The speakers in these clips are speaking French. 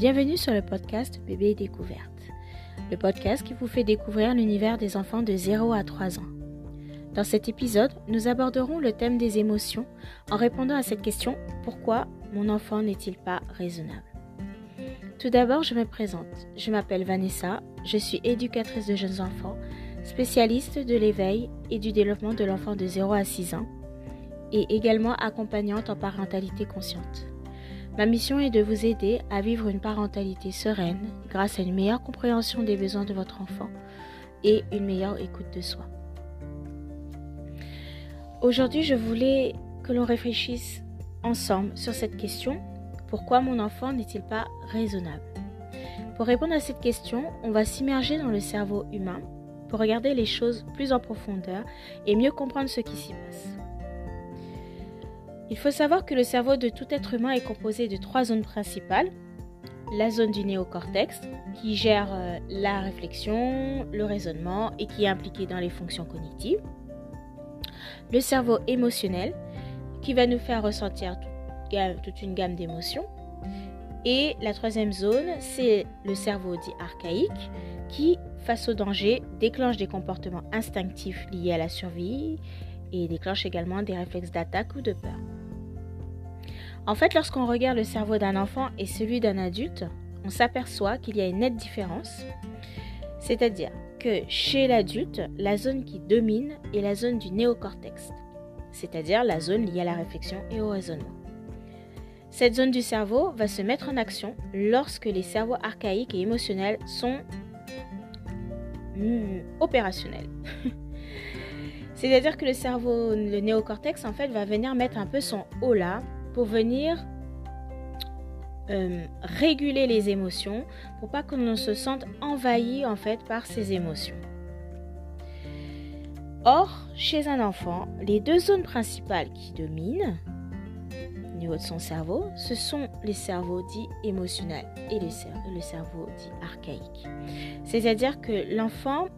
Bienvenue sur le podcast Bébé Découverte, le podcast qui vous fait découvrir l'univers des enfants de 0 à 3 ans. Dans cet épisode, nous aborderons le thème des émotions en répondant à cette question pourquoi mon enfant n'est-il pas raisonnable? Tout d'abord, je me présente. Je m'appelle Vanessa, je suis éducatrice de jeunes enfants, spécialiste de l'éveil et du développement de l'enfant de 0 à 6 ans et également accompagnante en parentalité consciente. Ma mission est de vous aider à vivre une parentalité sereine grâce à une meilleure compréhension des besoins de votre enfant et une meilleure écoute de soi. Aujourd'hui, je voulais que l'on réfléchisse ensemble sur cette question. Pourquoi mon enfant n'est-il pas raisonnable? Pour répondre à cette question, on va s'immerger dans le cerveau humain pour regarder les choses plus en profondeur et mieux comprendre ce qui s'y passe. Il faut savoir que le cerveau de tout être humain est composé de trois zones principales. La zone du néocortex, qui gère euh, la réflexion, le raisonnement et qui est impliquée dans les fonctions cognitives. Le cerveau émotionnel, qui va nous faire ressentir toute une gamme d'émotions. Et la troisième zone, c'est le cerveau dit archaïque, qui, face au danger, déclenche des comportements instinctifs liés à la survie et déclenche également des réflexes d'attaque ou de peur. En fait, lorsqu'on regarde le cerveau d'un enfant et celui d'un adulte, on s'aperçoit qu'il y a une nette différence. C'est-à-dire que chez l'adulte, la zone qui domine est la zone du néocortex, c'est-à-dire la zone liée à la réflexion et au raisonnement. Cette zone du cerveau va se mettre en action lorsque les cerveaux archaïques et émotionnels sont hmm, opérationnels. C'est-à-dire que le cerveau, le néocortex, en fait, va venir mettre un peu son haut là pour venir euh, réguler les émotions, pour pas qu'on se sente envahi en fait par ces émotions. Or, chez un enfant, les deux zones principales qui dominent au niveau de son cerveau, ce sont les cerveaux dits émotionnels et le, cerveau dit archaïque. C'est-à-dire que l'enfant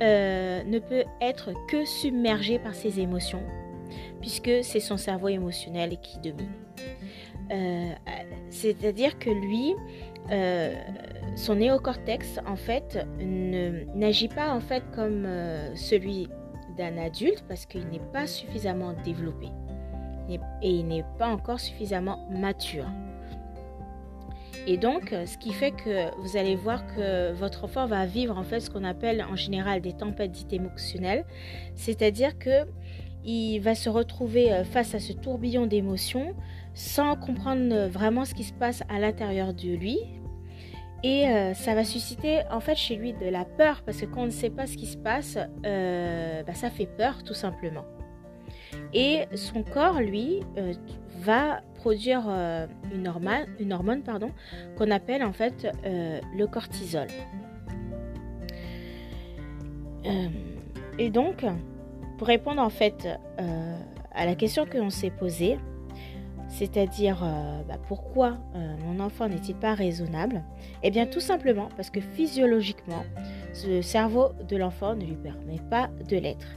euh, ne peut être que submergé par ses émotions puisque c'est son cerveau émotionnel qui domine. Euh, c'est-à-dire que lui, euh, son néocortex, en fait, n'agit pas en fait comme euh, celui d'un adulte parce qu'il n'est pas suffisamment développé et il n'est pas encore suffisamment mature. Et donc, ce qui fait que vous allez voir que votre enfant va vivre en fait ce qu'on appelle en général des tempêtes dites émotionnelles, c'est-à-dire que il va se retrouver euh, face à ce tourbillon d'émotions sans comprendre euh, vraiment ce qui se passe à l'intérieur de lui. Et euh, ça va susciter en fait chez lui de la peur parce que quand on ne sait pas ce qui se passe, bah, ça fait peur tout simplement. Et son corps, lui, va produire une hormone, une hormone pardon, qu'on appelle en fait le cortisol. et donc, pour répondre en fait euh, à la question que l'on s'est posée, c'est-à-dire euh, bah, pourquoi euh, mon enfant n'est-il pas raisonnable? Eh bien tout simplement parce que physiologiquement, le cerveau de l'enfant ne lui permet pas de l'être.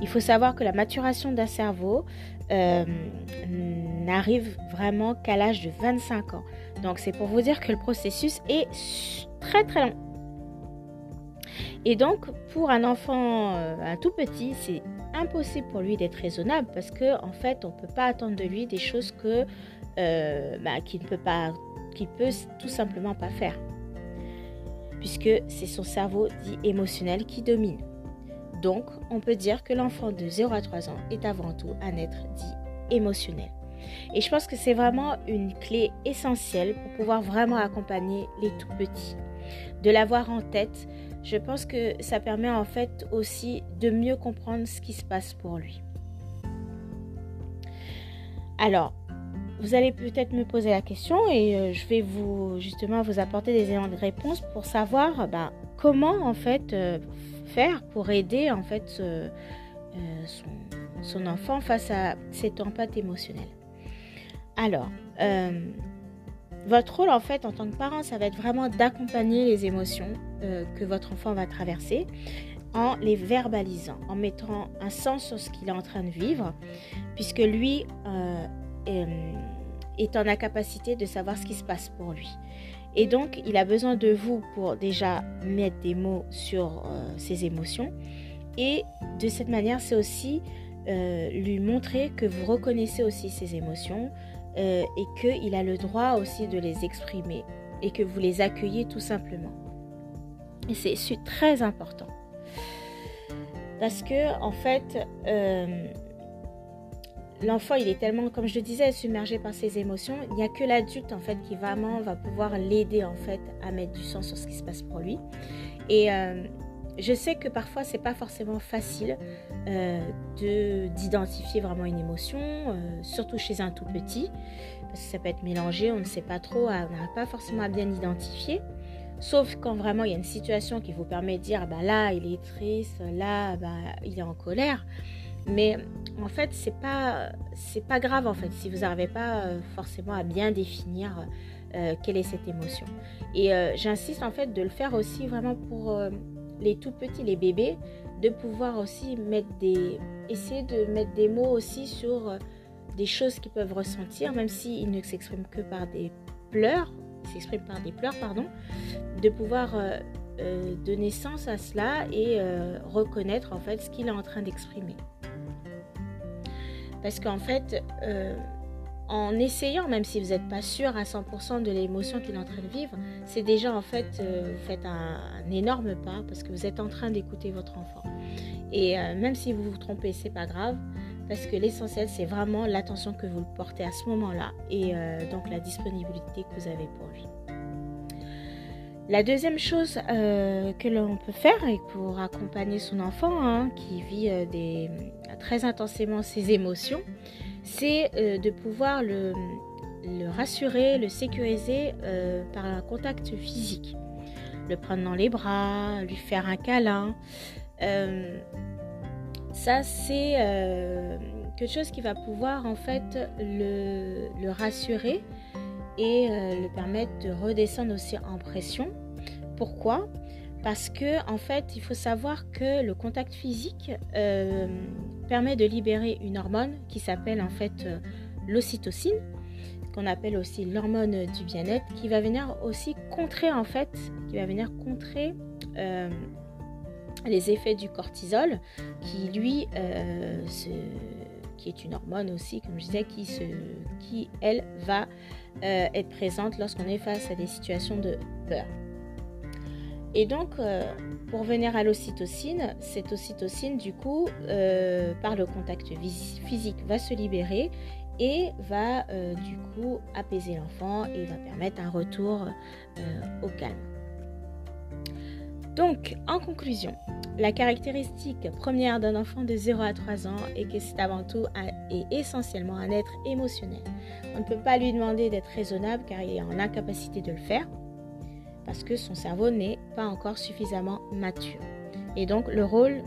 Il faut savoir que la maturation d'un cerveau n'arrive vraiment qu'à l'âge de 25 ans. Donc c'est pour vous dire que le processus est très très long. Et donc pour un enfant, un tout petit, c'est impossible pour lui d'être raisonnable parce que en fait on peut pas attendre de lui des choses que euh, bah, qu'il ne peut pas qu'il peut tout simplement pas faire. Puisque c'est son cerveau dit émotionnel qui domine. Donc on peut dire que l'enfant de 0 à 3 ans est avant tout un être dit émotionnel. Et je pense que c'est vraiment une clé essentielle pour pouvoir vraiment accompagner les tout petits. De l'avoir en tête je pense que ça permet en fait aussi de mieux comprendre ce qui se passe pour lui. Alors, vous allez peut-être me poser la question et euh, je vais vous justement vous apporter des éléments de réponse pour savoir ben, comment en fait euh, faire pour aider en fait euh, son, enfant face à cette tempête émotionnelle. Alors, votre rôle en fait en tant que parent, ça va être vraiment d'accompagner les émotions euh, que votre enfant va traverser en les verbalisant, en mettant un sens sur ce qu'il est en train de vivre, puisque lui euh, est, en incapacité de savoir ce qui se passe pour lui. Et donc, il a besoin de vous pour déjà mettre des mots sur ses émotions. Et de cette manière, c'est aussi lui montrer que vous reconnaissez aussi ses émotions et qu'il a le droit aussi de les exprimer et que vous les accueillez tout simplement. Et c'est très important. Parce que, en fait, euh, l'enfant, il est tellement, comme je le disais, submergé par ses émotions. Il n'y a que l'adulte, en fait, qui vraiment va pouvoir l'aider, en fait, à mettre du sens sur ce qui se passe pour lui. Et euh, je sais que parfois, c'est pas forcément facile euh, d'identifier vraiment une émotion, surtout chez un tout petit, parce que ça peut être mélangé, on ne sait pas trop, on n'a pas forcément à bien identifier. Sauf quand vraiment il y a une situation qui vous permet de dire bah là il est triste, là bah, il est en colère. Mais en fait c'est pas c'est pas grave en fait si vous n'arrivez pas euh, forcément à bien définir euh, quelle est cette émotion. Et euh, j'insiste en fait de le faire aussi vraiment pour les tout petits, les bébés, de pouvoir aussi essayer de mettre des mots aussi sur des choses qu'ils peuvent ressentir, même s'ils ne s'expriment que par des pleurs par des pleurs, de pouvoir euh, euh, donner sens à cela et euh, reconnaître en fait ce qu'il est en train d'exprimer. Parce qu'en fait, en essayant, même si vous n'êtes pas sûr à 100% de l'émotion qu'il est en train de vivre, c'est déjà en fait, vous faites un, énorme pas parce que vous êtes en train d'écouter votre enfant. Et même si vous vous trompez, c'est pas grave parce que l'essentiel, c'est vraiment l'attention que vous portez à ce moment-là et euh, donc la disponibilité que vous avez pour lui. La deuxième chose euh, que l'on peut faire pour accompagner son enfant hein, qui vit euh, très intensément ses émotions, c'est de pouvoir le, rassurer, le sécuriser par un contact physique. Le prendre dans les bras, lui faire un câlin. Ça, c'est euh, quelque chose qui va pouvoir en fait le, rassurer et euh, le permettre de redescendre aussi en pression. Pourquoi? Parce que en fait, il faut savoir que le contact physique euh, permet de libérer une hormone qui s'appelle en fait l'ocytocine, qu'on appelle aussi l'hormone du bien-être, qui va venir aussi contrer en fait, qui va venir contrer les effets du cortisol, qui lui, euh, qui est une hormone aussi, comme je disais, qui, se, qui elle, va euh, être présente lorsqu'on est face à des situations de peur. Et donc, euh, pour venir à l'ocytocine, cette ocytocine, du coup, par le contact physique, va se libérer et va, du coup, apaiser l'enfant et va permettre un retour au calme. Donc, en conclusion, la caractéristique première d'un enfant de 0 à 3 ans est que c'est avant tout et essentiellement un être émotionnel. On ne peut pas lui demander d'être raisonnable car il est en incapacité de le faire parce que son cerveau n'est pas encore suffisamment mature. Et donc, le rôle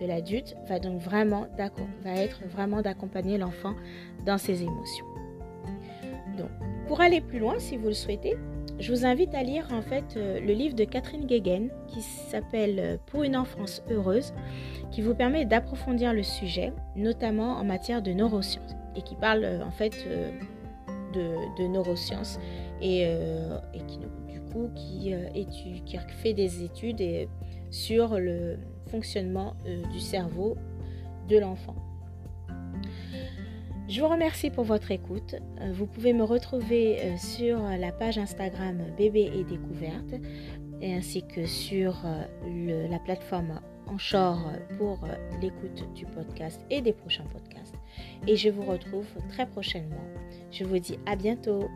de l'adulte va donc vraiment va être vraiment d'accompagner l'enfant dans ses émotions. Donc, pour aller plus loin, si vous le souhaitez, je vous invite à lire en fait euh, le livre de Catherine Guéguen qui s'appelle euh, Pour une enfance heureuse, qui vous permet d'approfondir le sujet, notamment en matière de neurosciences, et qui parle euh, en fait de, neurosciences et, qui du coup qui, fait des études sur le fonctionnement du cerveau de l'enfant. Je vous remercie pour votre écoute. Euh, vous pouvez me retrouver euh, sur la page Instagram Bébé et Découverte ainsi que sur euh, la plateforme Anchor pour l'écoute du podcast et des prochains podcasts. Et je vous retrouve très prochainement. Je vous dis à bientôt.